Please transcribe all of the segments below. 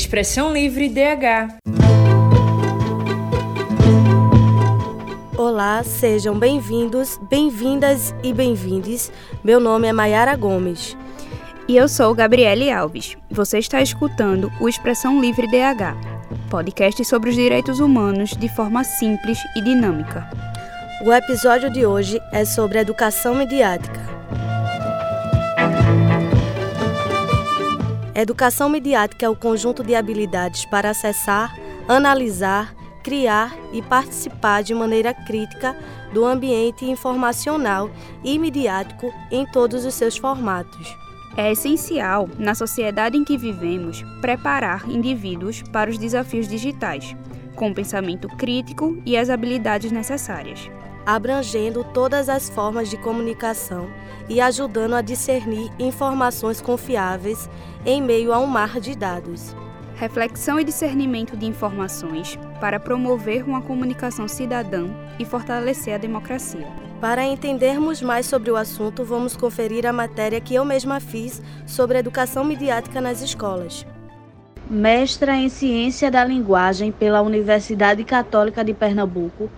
Expressão Livre DH. Olá, sejam bem-vindos, bem-vindas e bem-vindes. Meu nome é Mayara Gomes. E eu sou Gabriele Alves. Você está escutando o Expressão Livre DH, podcast sobre os direitos humanos de forma simples e dinâmica. O episódio de hoje é sobre educação midiática. Educação midiática é o conjunto de habilidades para acessar, analisar, criar e participar de maneira crítica do ambiente informacional e midiático em todos os seus formatos. É essencial, na sociedade em que vivemos, preparar indivíduos para os desafios digitais, com pensamento crítico e as habilidades necessárias abrangendo todas as formas de comunicação e ajudando a discernir informações confiáveis em meio a um mar de dados. Reflexão e discernimento de informações para promover uma comunicação cidadã e fortalecer a democracia. Para entendermos mais sobre o assunto, vamos conferir a matéria que eu mesma fiz sobre educação midiática nas escolas. Mestra em Ciência da Linguagem pela Universidade Católica de Pernambuco,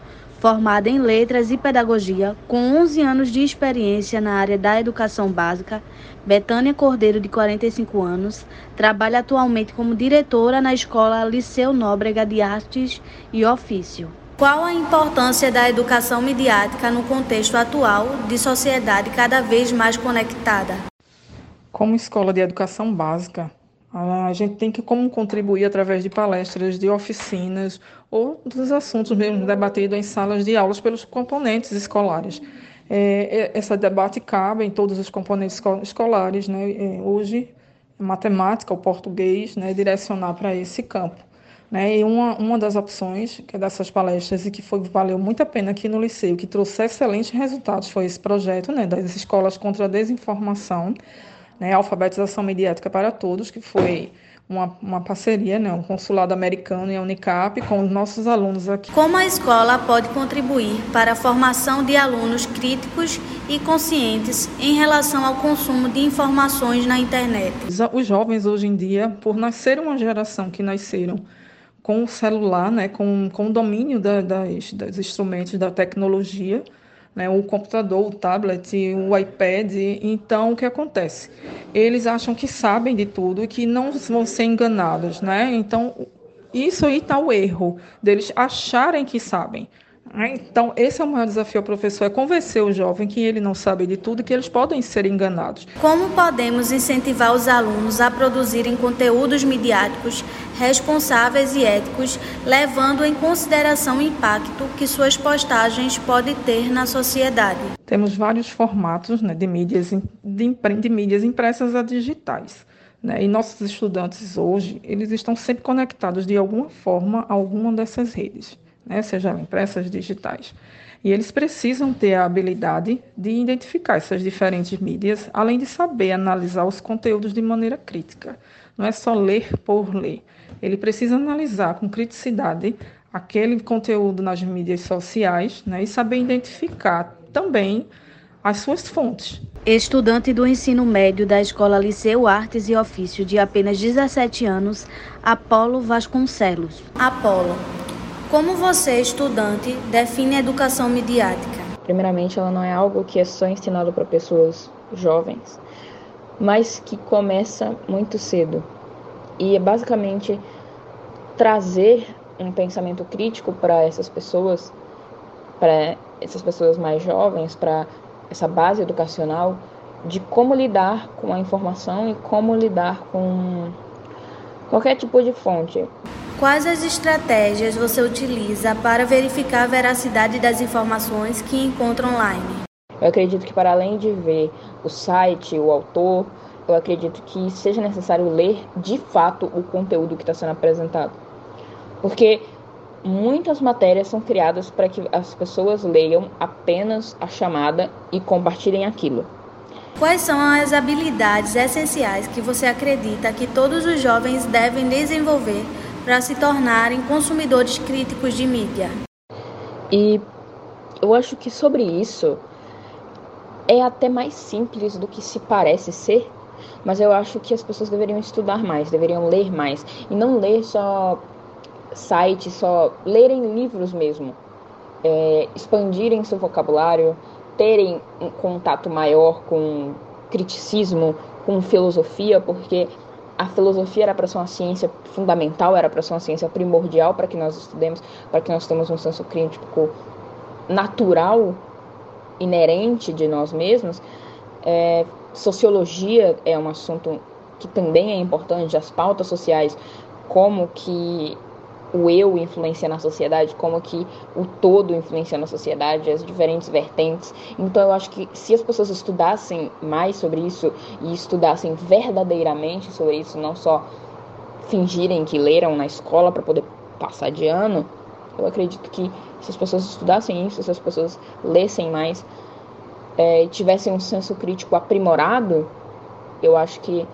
Formada em Letras e Pedagogia, com 11 anos de experiência na área da educação básica, Betânia Cordeiro, de 45 anos, trabalha atualmente como diretora na Escola Liceu Nóbrega de Artes e Ofício. Qual a importância da educação midiática no contexto atual de sociedade cada vez mais conectada? Como escola de educação básica, a gente tem que como contribuir através de palestras, de oficinas ou dos assuntos mesmo debatidos em salas de aulas pelos componentes escolares. É, é esse debate cabe em todos os componentes escolares, né? É, hoje, matemática, o português, né? direcionar para esse campo. Né? E uma, uma das opções que é dessas palestras e que foi, valeu muito a pena aqui no Liceu, que trouxe excelentes resultados, foi esse projeto né? das escolas contra a desinformação, né, Alfabetização Mediática para Todos, que foi uma, uma parceria, né, um consulado americano e a Unicap com os nossos alunos aqui. Como a escola pode contribuir para a formação de alunos críticos e conscientes em relação ao consumo de informações na internet? Os jovens hoje em dia, por nascer uma geração que nasceram com o celular, né, com, com o domínio da, das, dos instrumentos da tecnologia, né, o computador, o tablet, o iPad. Então, o que acontece? Eles acham que sabem de tudo e que não vão ser enganados, né? Então, isso aí está o erro deles acharem que sabem. Né? Então, esse é o maior desafio ao professor, é convencer o jovem que ele não sabe de tudo e que eles podem ser enganados. Como podemos incentivar os alunos a produzirem conteúdos midiáticos responsáveis e éticos, levando em consideração o impacto que suas postagens podem ter na sociedade? Temos vários formatos né, de, mídias, de, de mídias impressas a digitais. Né? E nossos estudantes hoje, eles estão sempre conectados de alguma forma a alguma dessas redes né, sejam impressas digitais. E eles precisam ter a habilidade de identificar essas diferentes mídias, além de saber analisar os conteúdos de maneira crítica. Não é só ler por ler. Ele precisa analisar com criticidade aquele conteúdo nas mídias sociais né, e saber identificar também as suas fontes. Estudante do ensino médio da Escola Liceu Artes e Ofício de apenas 17 anos, Apolo Vasconcelos. Apolo, como você, estudante, define a educação midiática? Primeiramente, ela não é algo que é só ensinado para pessoas jovens, mas que começa muito cedo. E é basicamente trazer um pensamento crítico para essas pessoas, para essas pessoas mais jovens, para essa base educacional de como lidar com a informação e como lidar com qualquer tipo de fonte. Quais as estratégias você utiliza para verificar a veracidade das informações que encontra online? Eu acredito que para além de ver o site, o autor, eu acredito que seja necessário ler de fato o conteúdo que está sendo apresentado. Porque muitas matérias são criadas para que as pessoas leiam apenas a chamada e compartilhem aquilo. Quais são as habilidades essenciais que você acredita que todos os jovens devem desenvolver para se tornarem consumidores críticos de mídia. E eu acho que sobre isso é até mais simples do que se parece ser, Mas eu acho que as pessoas deveriam estudar mais, deveriam ler mais. E não ler só sites, só lerem livros mesmo. É, expandirem seu vocabulário, terem um contato maior com criticismo, com filosofia, porque a filosofia era para ser uma ciência fundamental, era para ser uma ciência primordial para que nós estudemos, para que nós tenhamos um senso crítico natural, inerente de nós mesmos. É, sociologia é um assunto que também é importante, as pautas sociais, como que o eu influencia na sociedade, como que o todo influencia na sociedade, as diferentes vertentes. Então eu acho que se as pessoas estudassem mais sobre isso e estudassem verdadeiramente sobre isso, não só fingirem que leram na escola para poder passar de ano, eu acredito que se as pessoas estudassem isso, se as pessoas lessem mais, é, tivessem um senso crítico aprimorado, eu acho que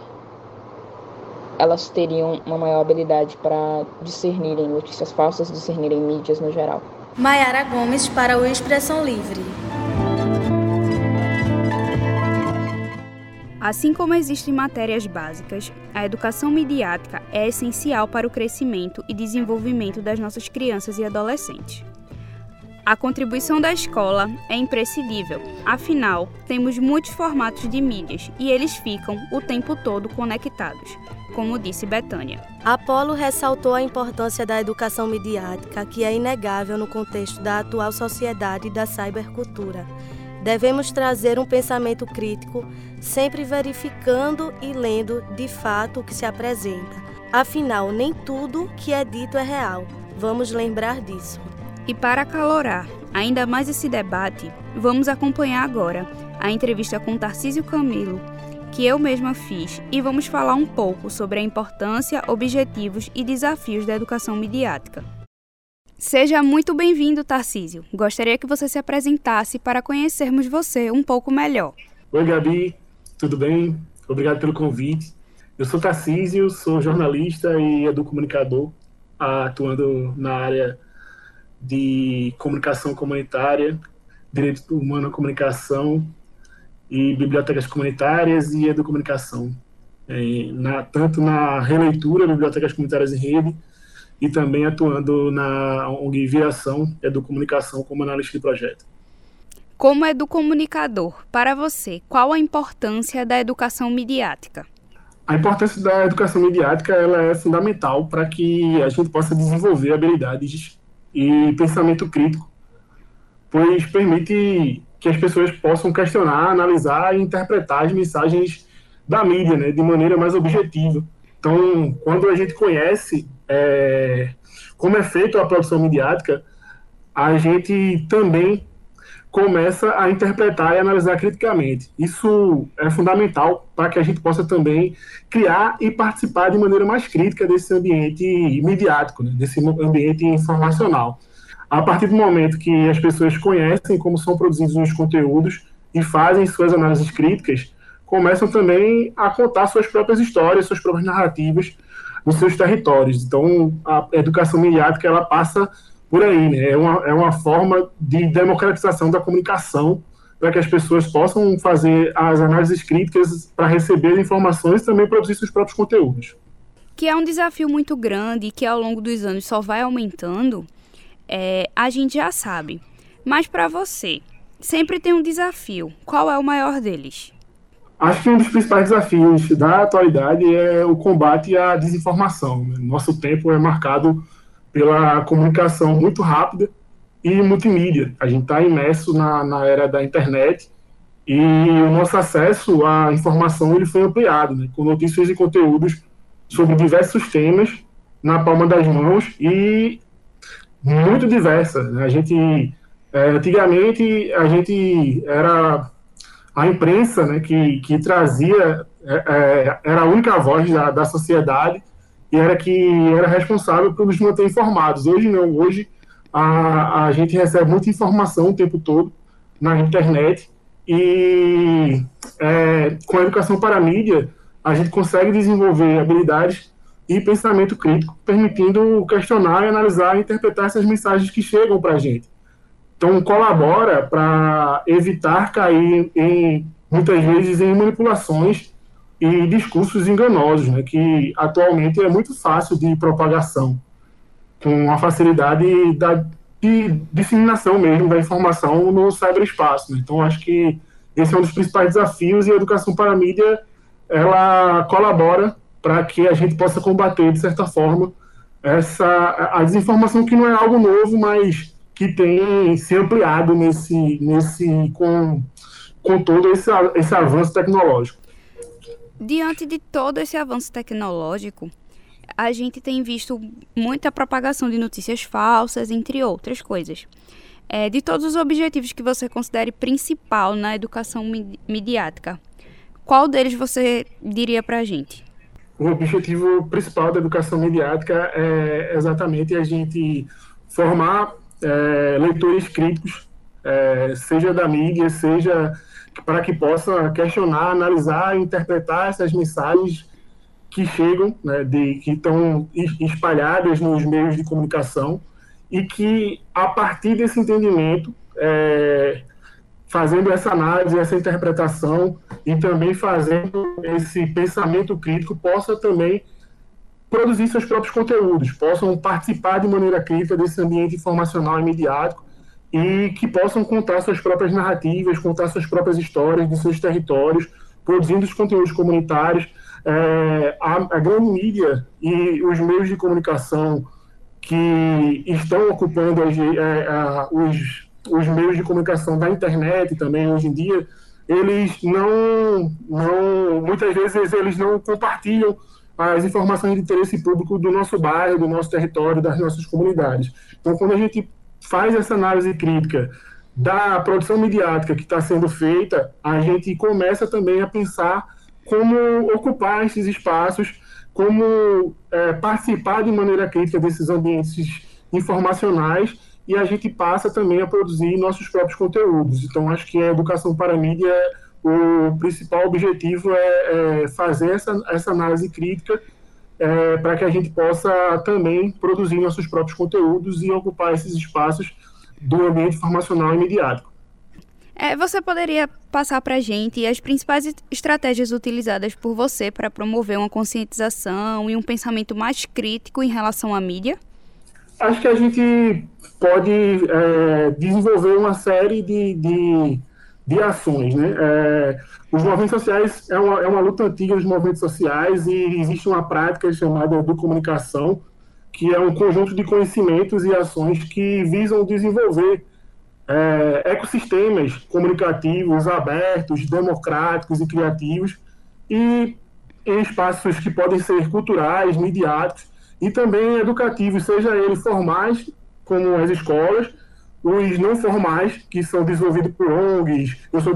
elas teriam uma maior habilidade para discernirem notícias falsas, discernirem mídias no geral. Maiara Gomes para o Expressão Livre. Assim como existem matérias básicas, a educação midiática é essencial para o crescimento e desenvolvimento das nossas crianças e adolescentes. A contribuição da escola é imprescindível, afinal, temos muitos formatos de mídias e eles ficam o tempo todo conectados, como disse Betânia. Apolo ressaltou a importância da educação midiática, que é inegável no contexto da atual sociedade e da cybercultura. Devemos trazer um pensamento crítico, sempre verificando e lendo de fato o que se apresenta. Afinal, nem tudo que é dito é real. Vamos lembrar disso. E para acalorar ainda mais esse debate, vamos acompanhar agora a entrevista com Tarcísio Camilo, que eu mesma fiz, e vamos falar um pouco sobre a importância, objetivos e desafios da educação midiática. Seja muito bem-vindo, Tarcísio. Gostaria que você se apresentasse para conhecermos você um pouco melhor. Oi, Gabi, tudo bem? Obrigado pelo convite. Eu sou Tarcísio, sou jornalista e educomunicador, atuando na área de comunicação comunitária, direito humano à comunicação e bibliotecas comunitárias e educomunicação. É, na, tanto na releitura, bibliotecas comunitárias em rede, e também atuando na ONG Viação Educomunicação como analista de projeto. Como educomunicador, para você, qual a importância da educação midiática? A importância da educação midiática ela é fundamental para que a gente possa desenvolver habilidades e pensamento crítico, pois permite que as pessoas possam questionar, analisar e interpretar as mensagens da mídia né, de maneira mais objetiva. Então, quando a gente conhece é, como é feita a produção midiática, a gente também começa a interpretar e analisar criticamente. Isso é fundamental para que a gente possa também criar e participar de maneira mais crítica desse ambiente midiático, né, desse ambiente informacional. A partir do momento que as pessoas conhecem como são produzidos os conteúdos e fazem suas análises críticas, começam também a contar suas próprias histórias, suas próprias narrativas nos seus territórios. Então, a educação midiática ela passa por aí, né? É uma, é uma forma de democratização da comunicação para que as pessoas possam fazer as análises críticas para receber informações e também produzir seus próprios conteúdos. Que é um desafio muito grande e que ao longo dos anos só vai aumentando, é, a gente já sabe. Mas para você, sempre tem um desafio. Qual é o maior deles? Acho que um dos principais desafios da atualidade é o combate à desinformação. Né? Nosso tempo é marcado pela comunicação muito rápida e multimídia. A gente está imerso na, na era da internet e o nosso acesso à informação ele foi ampliado, né, com notícias e conteúdos sobre diversos temas na palma das mãos e muito diversas. Né? A gente é, antigamente a gente era a imprensa, né, que, que trazia é, é, era a única voz da, da sociedade e era que era responsável por nos manter informados. Hoje não, hoje a, a gente recebe muita informação o tempo todo na internet e é, com a educação para a mídia a gente consegue desenvolver habilidades e pensamento crítico, permitindo questionar, analisar e interpretar essas mensagens que chegam para a gente. Então, colabora para evitar cair em, muitas vezes, em manipulações e discursos enganosos, né, que atualmente é muito fácil de propagação, com a facilidade da, de disseminação mesmo da informação no cyberespaço. Né? Então, acho que esse é um dos principais desafios e a educação para a mídia ela colabora para que a gente possa combater, de certa forma, essa a desinformação que não é algo novo, mas que tem se ampliado nesse, nesse com, com todo esse, esse avanço tecnológico. Diante de todo esse avanço tecnológico, a gente tem visto muita propagação de notícias falsas, entre outras coisas. É, de todos os objetivos que você considere principal na educação midiática, qual deles você diria para a gente? O objetivo principal da educação midiática é exatamente a gente formar é, leitores críticos, é, seja da mídia, seja para que possa questionar, analisar, interpretar essas mensagens que chegam, né, de, que estão espalhadas nos meios de comunicação e que, a partir desse entendimento, é, fazendo essa análise, essa interpretação e também fazendo esse pensamento crítico, possa também produzir seus próprios conteúdos, possam participar de maneira crítica desse ambiente informacional e mediático e que possam contar suas próprias narrativas, contar suas próprias histórias de seus territórios, produzindo os conteúdos comunitários. É, a, a grande mídia e os meios de comunicação que estão ocupando as, é, a, os, os meios de comunicação da internet também hoje em dia, eles não, não muitas vezes eles não compartilham as informações de interesse público do nosso bairro, do nosso território, das nossas comunidades. Então, quando a gente faz essa análise crítica da produção midiática que está sendo feita, a gente começa também a pensar como ocupar esses espaços, como é, participar de maneira crítica desses ambientes informacionais e a gente passa também a produzir nossos próprios conteúdos. Então, acho que a educação para a mídia, o principal objetivo é, é fazer essa, essa análise crítica é, para que a gente possa também produzir nossos próprios conteúdos e ocupar esses espaços do ambiente informacional e mediático. É, você poderia passar para a gente as principais estratégias utilizadas por você para promover uma conscientização e um pensamento mais crítico em relação à mídia? Acho que a gente pode é, desenvolver uma série de, de, de ações. Né? É, os movimentos sociais é uma, é uma luta antiga dos movimentos sociais e existe uma prática chamada de comunicação, que é um conjunto de conhecimentos e ações que visam desenvolver é, ecossistemas comunicativos abertos, democráticos e criativos, e em espaços que podem ser culturais, midiáticos e também educativos, seja eles formais, como as escolas, os não formais, que são desenvolvidos por ONGs. Eu sou,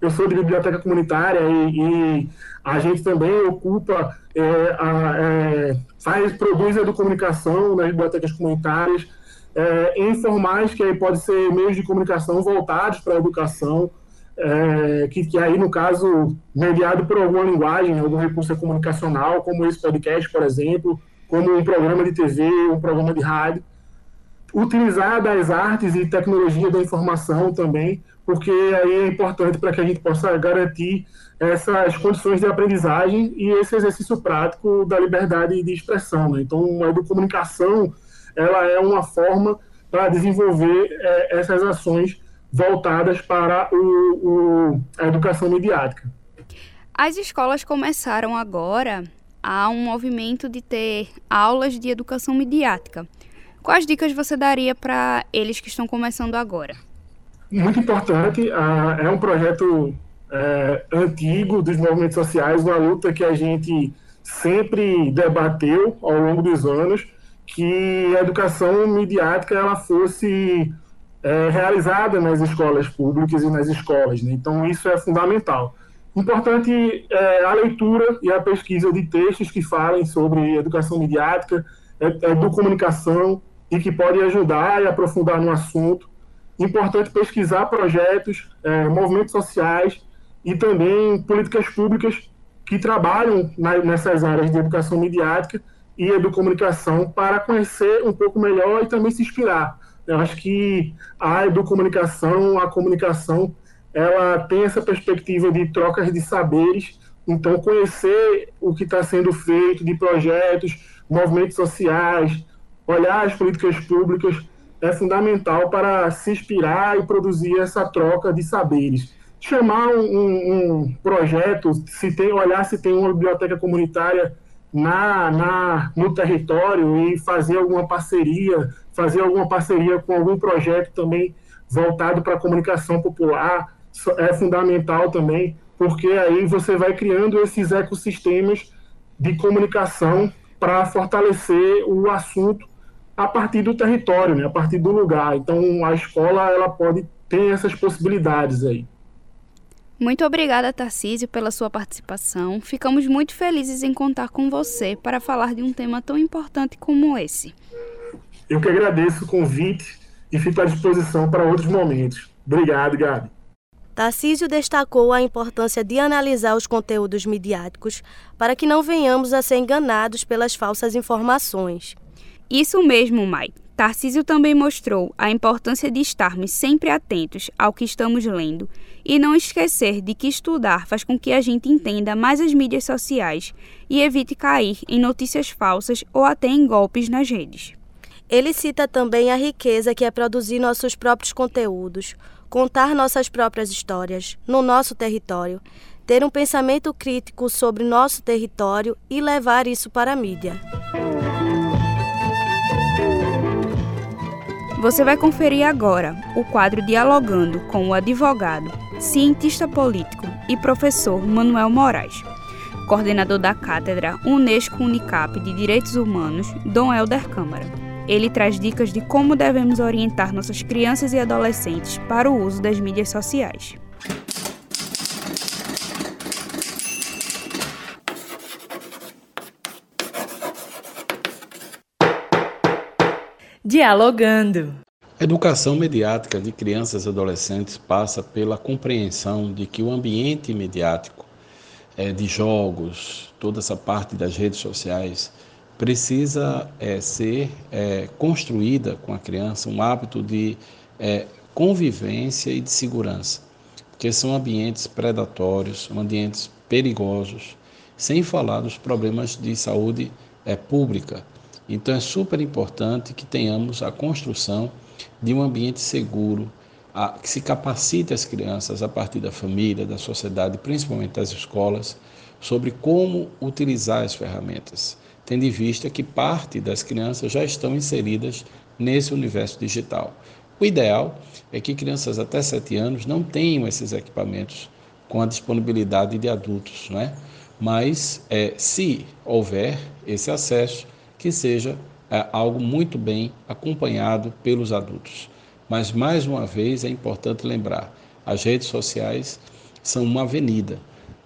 eu sou de biblioteca comunitária e, e a gente também ocupa, é, a, é, faz, produz educomunicação nas bibliotecas comunitárias, é, informais, que aí pode ser meios de comunicação voltados para a educação, é, que, que aí, no caso, mediado por alguma linguagem, algum recurso comunicacional, como esse podcast, por exemplo, como um programa de TV, um programa de rádio. Utilizar das artes e tecnologia da informação também, porque aí é importante para que a gente possa garantir essas condições de aprendizagem e esse exercício prático da liberdade de expressão. Né? Então, a educomunicação ela é uma forma para desenvolver é, essas ações voltadas para o, o, a educação midiática. As escolas começaram agora a um movimento de ter aulas de educação midiática. Quais dicas você daria para eles que estão começando agora? Muito importante, é um projeto é, antigo dos movimentos sociais, uma luta que a gente sempre debateu ao longo dos anos, que a educação midiática ela fosse é, realizada nas escolas públicas e nas escolas. Né? Então, isso é fundamental. Importante é, a leitura e a pesquisa de textos que falem sobre educação midiática, é, comunicação e que podem ajudar e aprofundar no assunto. Importante pesquisar projetos, é, movimentos sociais e também políticas públicas que trabalham na, nessas áreas de educação midiática e educomunicação para conhecer um pouco melhor e também se inspirar. Eu acho que a educomunicação, a comunicação, ela tem essa perspectiva de trocas de saberes Então, conhecer o que está sendo feito de projetos, movimentos sociais, olhar as políticas públicas é fundamental para se inspirar e produzir essa troca de saberes. Chamar um, um projeto, se tem, olhar se tem uma biblioteca comunitária na, na, no território e fazer alguma parceria, fazer alguma parceria com algum projeto também voltado para a comunicação popular é fundamental também, porque aí você vai criando esses ecossistemas de comunicação para fortalecer o assunto a partir do território, né, a partir do lugar. Então a escola ela pode ter essas possibilidades aí. Muito obrigada, Tarcísio, pela sua participação. Ficamos muito felizes em contar com você para falar de um tema tão importante como esse. Eu que agradeço o convite e fico à disposição para outros momentos. Obrigado, Gabi. Tarcísio destacou a importância de analisar os conteúdos midiáticos para que não venhamos a ser enganados pelas falsas informações. Isso mesmo, Mai. Tarcísio também mostrou a importância de estarmos sempre atentos ao que estamos lendo e não esquecer de que estudar faz com que a gente entenda mais as mídias sociais e evite cair em notícias falsas ou até em golpes nas redes. Ele cita também a riqueza que é produzir nossos próprios conteúdos, contar nossas próprias histórias no nosso território, ter um pensamento crítico sobre nosso território e levar isso para a mídia. Você vai conferir agora o quadro Dialogando com o advogado, cientista político e professor Manuel Moraes, coordenador da cátedra Unesco Unicap de Direitos Humanos, Dom Helder Câmara. Ele traz dicas de como devemos orientar nossas crianças e adolescentes para o uso das mídias sociais. Dialogando. A educação mediática de crianças e adolescentes passa pela compreensão de que o ambiente mediático é, de jogos, toda essa parte das redes sociais, precisa é, ser é, construída com a criança um hábito de é, convivência e de segurança, porque são ambientes predatórios, são ambientes perigosos, sem falar dos problemas de saúde é, pública então é super importante que tenhamos a construção de um ambiente seguro, a, que se capacite as crianças a partir da família, da sociedade, principalmente das escolas, sobre como utilizar as ferramentas, tendo em vista que parte das crianças já estão inseridas nesse universo digital. O ideal é que crianças até 7 anos não tenham esses equipamentos com a disponibilidade de adultos, não é? mas é, se houver esse acesso, que seja é, algo muito bem acompanhado pelos adultos. Mas, mais uma vez, é importante lembrar: as redes sociais são uma avenida.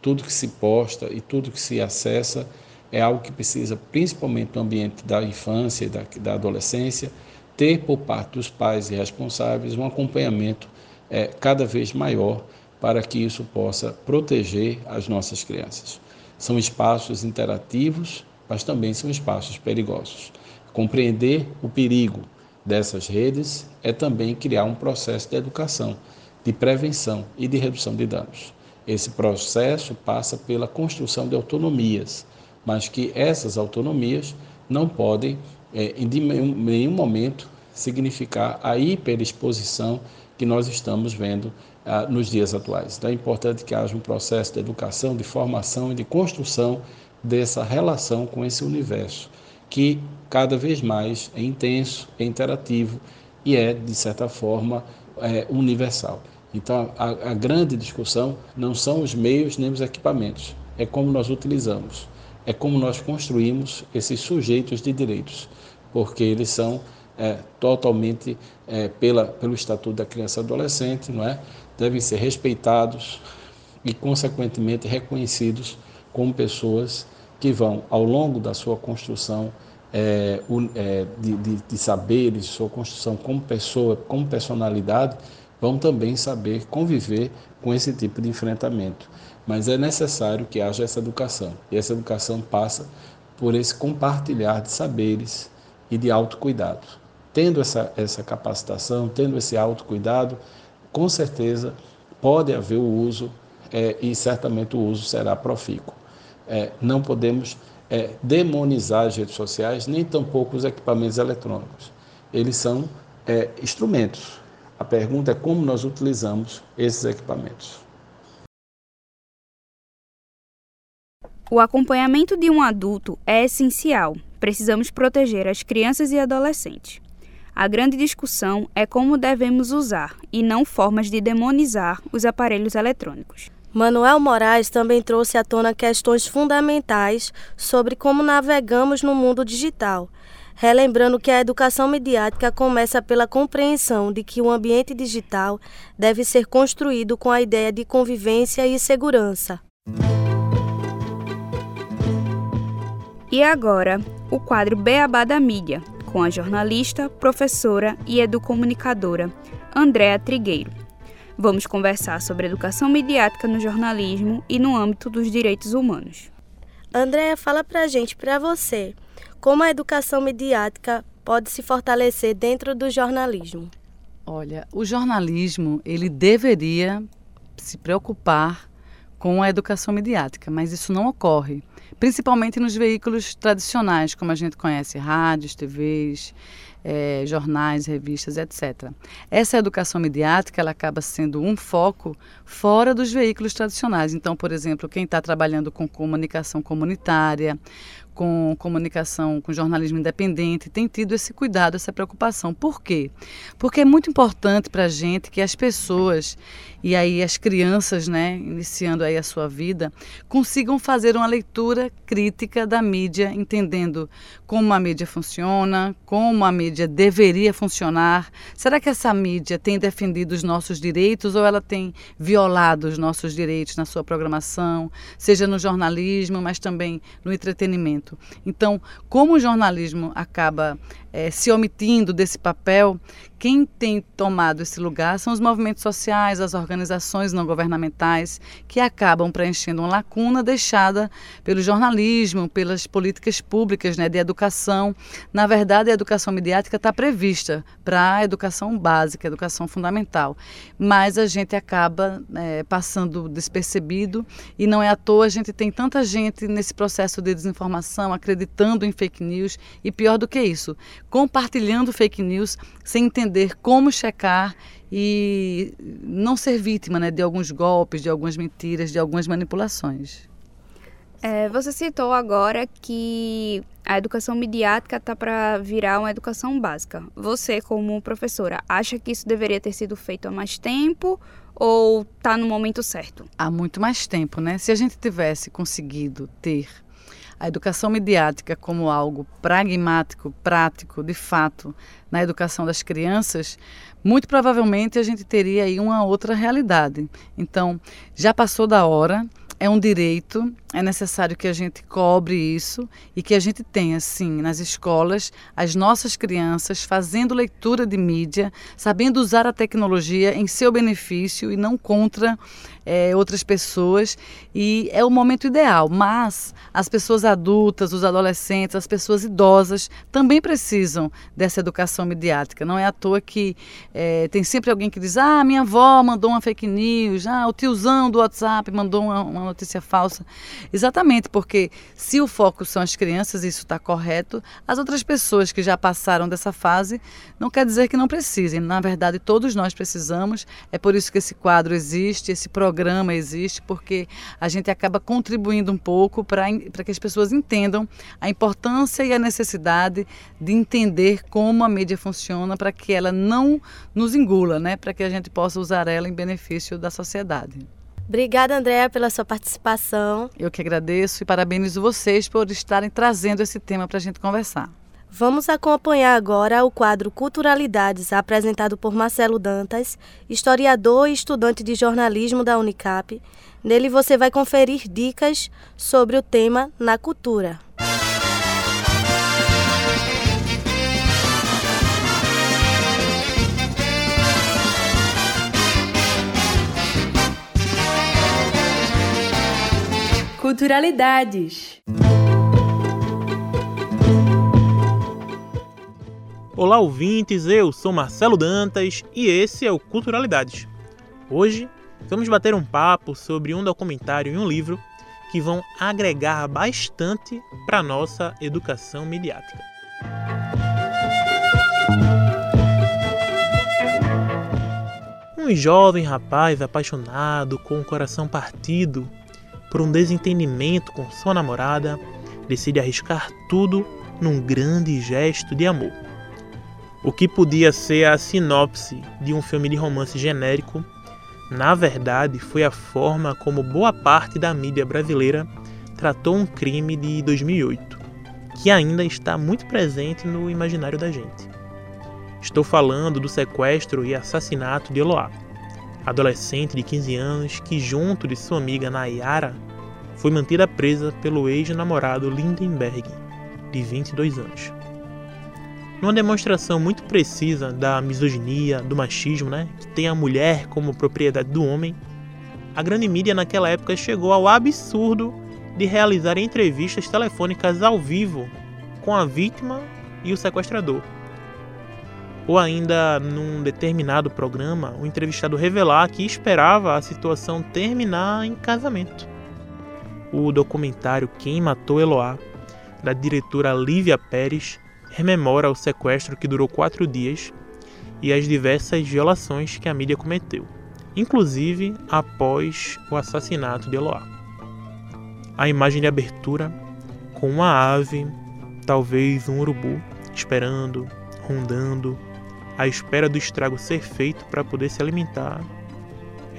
Tudo que se posta e tudo que se acessa é algo que precisa, principalmente no ambiente da infância e da, da adolescência, ter por parte dos pais e responsáveis um acompanhamento é, cada vez maior para que isso possa proteger as nossas crianças. São espaços interativos mas também são espaços perigosos. Compreender o perigo dessas redes é também criar um processo de educação, de prevenção e de redução de danos. Esse processo passa pela construção de autonomias, mas que essas autonomias não podem, é, em nenhum momento, significar a hiperexposição que nós estamos vendo ah, nos dias atuais. Então é importante que haja um processo de educação, de formação e de construção dessa relação com esse universo, que cada vez mais é intenso, é interativo e é, de certa forma, é, universal. Então, a, a grande discussão não são os meios nem os equipamentos, é como nós utilizamos, é como nós construímos esses sujeitos de direitos, porque eles são é, totalmente é, pela, pelo Estatuto da Criança e Adolescente, não é? devem ser respeitados e, consequentemente, reconhecidos como pessoas que vão, ao longo da sua construção é, é, de, de, de saberes, sua construção como pessoa, como personalidade, vão também saber conviver com esse tipo de enfrentamento. Mas é necessário que haja essa educação. E essa educação passa por esse compartilhar de saberes e de autocuidado. Tendo essa, essa capacitação, tendo esse autocuidado, com certeza pode haver o uso é, e certamente o uso será profícuo. É, não podemos é, demonizar as redes sociais, nem tampouco os equipamentos eletrônicos. Eles são é, instrumentos. A pergunta é como nós utilizamos esses equipamentos. O acompanhamento de um adulto é essencial. Precisamos proteger as crianças e adolescentes. A grande discussão é como devemos usar e não formas de demonizar os aparelhos eletrônicos. Manuel Moraes também trouxe à tona questões fundamentais sobre como navegamos no mundo digital, relembrando que a educação mediática começa pela compreensão de que o ambiente digital deve ser construído com a ideia de convivência e segurança. E agora, o quadro Beabá da Mídia, com a jornalista, professora e educomunicadora Andréa Trigueiro. Vamos conversar sobre educação mediática no jornalismo e no âmbito dos direitos humanos. Andréa, fala pra gente, pra você, como a educação mediática pode se fortalecer dentro do jornalismo? Olha, o jornalismo, ele deveria se preocupar com a educação mediática, mas isso não ocorre principalmente nos veículos tradicionais, como a gente conhece, rádios, TVs, é, jornais, revistas, etc. Essa educação mediática ela acaba sendo um foco fora dos veículos tradicionais. Então, por exemplo, quem está trabalhando com comunicação comunitária, com comunicação, com jornalismo independente, tem tido esse cuidado, essa preocupação. Por quê? Porque é muito importante para a gente que as pessoas e aí as crianças, né, iniciando aí a sua vida, consigam fazer uma leitura crítica da mídia, entendendo como a mídia funciona, como a mídia deveria funcionar. Será que essa mídia tem defendido os nossos direitos ou ela tem violado os nossos direitos na sua programação, seja no jornalismo, mas também no entretenimento? Então, como o jornalismo acaba é, se omitindo desse papel, quem tem tomado esse lugar são os movimentos sociais, as organizações não governamentais, que acabam preenchendo uma lacuna deixada pelo jornalismo, pelas políticas públicas né, de educação. Na verdade, a educação mediática está prevista para a educação básica, a educação fundamental, mas a gente acaba é, passando despercebido e não é à toa a gente tem tanta gente nesse processo de desinformação, acreditando em fake news e pior do que isso, compartilhando fake news sem entender como checar e não ser vítima né, de alguns golpes, de algumas mentiras, de algumas manipulações. É, você citou agora que a educação midiática está para virar uma educação básica. Você, como professora, acha que isso deveria ter sido feito há mais tempo ou está no momento certo? Há muito mais tempo, né? Se a gente tivesse conseguido ter a educação midiática como algo pragmático, prático, de fato, na educação das crianças, muito provavelmente a gente teria aí uma outra realidade. Então, já passou da hora, é um direito, é necessário que a gente cobre isso e que a gente tenha, sim, nas escolas, as nossas crianças fazendo leitura de mídia, sabendo usar a tecnologia em seu benefício e não contra é, outras pessoas e é o momento ideal. Mas as pessoas adultas, os adolescentes, as pessoas idosas também precisam dessa educação midiática. Não é à toa que é, tem sempre alguém que diz: ah, minha avó mandou uma fake news, ah, o tiozão do WhatsApp mandou uma, uma notícia falsa. Exatamente, porque se o foco são as crianças, isso está correto, as outras pessoas que já passaram dessa fase não quer dizer que não precisem. Na verdade, todos nós precisamos. É por isso que esse quadro existe, esse programa programa existe porque a gente acaba contribuindo um pouco para que as pessoas entendam a importância e a necessidade de entender como a mídia funciona para que ela não nos engula, né? para que a gente possa usar ela em benefício da sociedade. Obrigada, Andréa, pela sua participação. Eu que agradeço e parabenizo vocês por estarem trazendo esse tema para a gente conversar. Vamos acompanhar agora o quadro Culturalidades, apresentado por Marcelo Dantas, historiador e estudante de jornalismo da Unicap. Nele você vai conferir dicas sobre o tema na cultura. Culturalidades. Olá, ouvintes, eu sou Marcelo Dantas e esse é o Culturalidades. Hoje Vamos bater um papo sobre um documentário e um livro que vão agregar bastante para nossa educação midiática. Um jovem rapaz apaixonado, com o coração partido por um desentendimento com sua namorada, decide arriscar tudo num grande gesto de amor. O que podia ser a sinopse de um filme de romance genérico, na verdade foi a forma como boa parte da mídia brasileira tratou um crime de 2008, que ainda está muito presente no imaginário da gente. Estou falando do sequestro e assassinato de Eloá, adolescente de 15 anos que, junto de sua amiga Nayara, foi mantida presa pelo ex-namorado Lindenberg, de 22 anos. Numa demonstração muito precisa da misoginia, do machismo, né, que tem a mulher como propriedade do homem, a grande mídia naquela época chegou ao absurdo de realizar entrevistas telefônicas ao vivo com a vítima e o sequestrador ou ainda num determinado programa, o entrevistado revelar que esperava a situação terminar em casamento. O documentário Quem Matou Eloá, da diretora Lívia Pérez, rememora o sequestro que durou quatro dias e as diversas violações que a mídia cometeu, inclusive após o assassinato de Eloá. A imagem de abertura, com uma ave, talvez um urubu, esperando, rondando, à espera do estrago ser feito para poder se alimentar.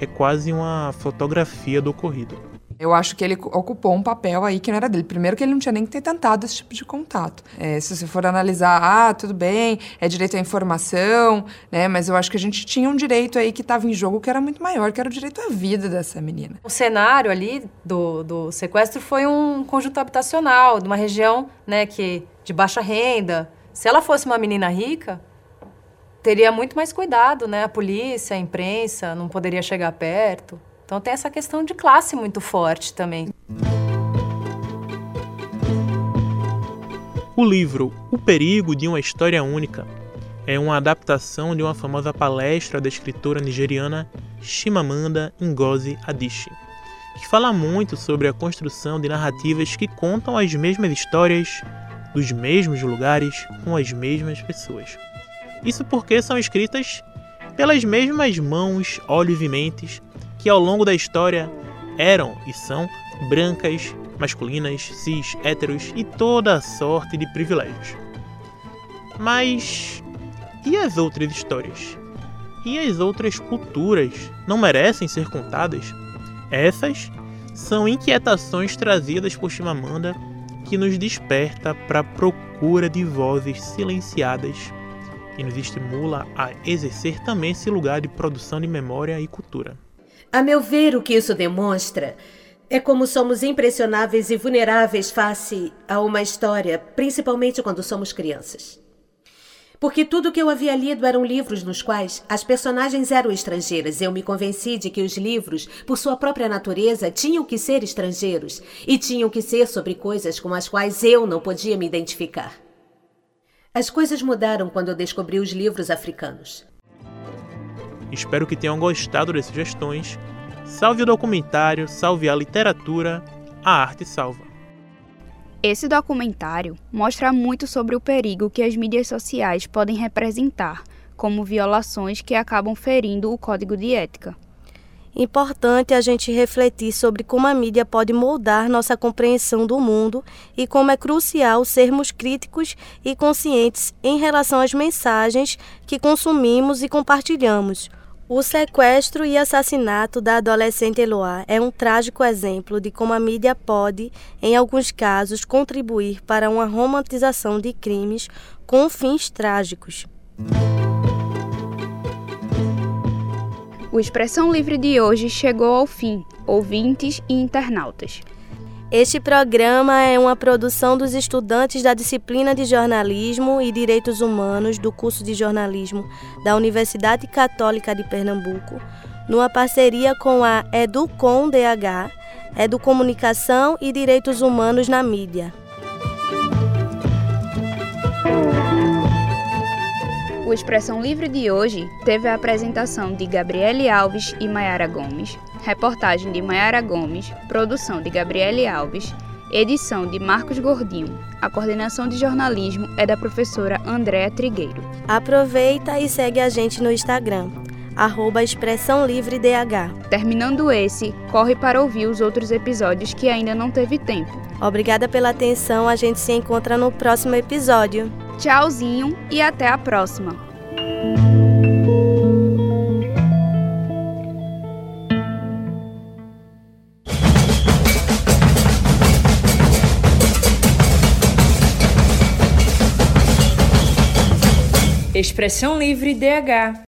É quase uma fotografia do ocorrido. Eu acho que ele ocupou um papel aí que não era dele. Primeiro que ele não tinha nem que ter tentado esse tipo de contato. É, se você for analisar, ah, tudo bem, é direito à informação, né? Mas eu acho que a gente tinha um direito aí que estava em jogo que era muito maior, que era o direito à vida dessa menina. O cenário ali do, do sequestro foi um conjunto habitacional, de uma região, né, que de baixa renda. Se ela fosse uma menina rica, teria muito mais cuidado, né? A polícia, a imprensa não poderia chegar perto. Então tem essa questão de classe muito forte também. O livro O Perigo de uma História Única é uma adaptação de uma famosa palestra da escritora nigeriana Chimamanda Ngozi Adichie, que fala muito sobre a construção de narrativas que contam as mesmas histórias, dos mesmos lugares, com as mesmas pessoas. Isso porque são escritas pelas mesmas mãos, olhos e mentes que ao longo da história eram e são brancas, masculinas, cis, héteros e toda a sorte de privilégios. Mas e as outras histórias? E as outras culturas não merecem ser contadas? Essas são inquietações trazidas por Chimamanda que nos desperta para a procura de vozes silenciadas e nos estimula a exercer também esse lugar de produção de memória e cultura. A meu ver, o que isso demonstra é como somos impressionáveis e vulneráveis face a uma história, principalmente quando somos crianças. Porque tudo que eu havia lido eram livros nos quais as personagens eram estrangeiras. Eu me convenci de que os livros, por sua própria natureza, tinham que ser estrangeiros e tinham que ser sobre coisas com as quais eu não podia me identificar. As coisas mudaram quando eu descobri os livros africanos. Espero que tenham gostado das sugestões. Salve o documentário, salve a literatura, a arte salva. Esse documentário mostra muito sobre o perigo que as mídias sociais podem representar, como violações que acabam ferindo o código de ética importante a gente refletir sobre como a mídia pode moldar nossa compreensão do mundo e como é crucial sermos críticos e conscientes em relação às mensagens que consumimos e compartilhamos. O sequestro e assassinato da adolescente Eloá é um trágico exemplo de como a mídia pode, em alguns casos, contribuir para uma romantização de crimes com fins trágicos. O Expressão Livre de hoje chegou ao fim, ouvintes e internautas. Este programa é uma produção dos estudantes da disciplina de Jornalismo e Direitos Humanos do curso de Jornalismo da Universidade Católica de Pernambuco, numa parceria com a Educom DH, Educomunicação e Direitos Humanos na Mídia. Expressão Livre de hoje teve a apresentação de Gabriele Alves e Maiara Gomes, reportagem de Maiara Gomes, produção de Gabriele Alves, edição de Marcos Gordinho. A coordenação de jornalismo é da professora Andréa Trigueiro. Aproveita e segue a gente no Instagram, arroba Expressão Livre DH. Terminando esse, corre para ouvir os outros episódios que ainda não teve tempo. Obrigada pela atenção, a gente se encontra no próximo episódio. Tchauzinho e até a próxima! Expressão Livre DH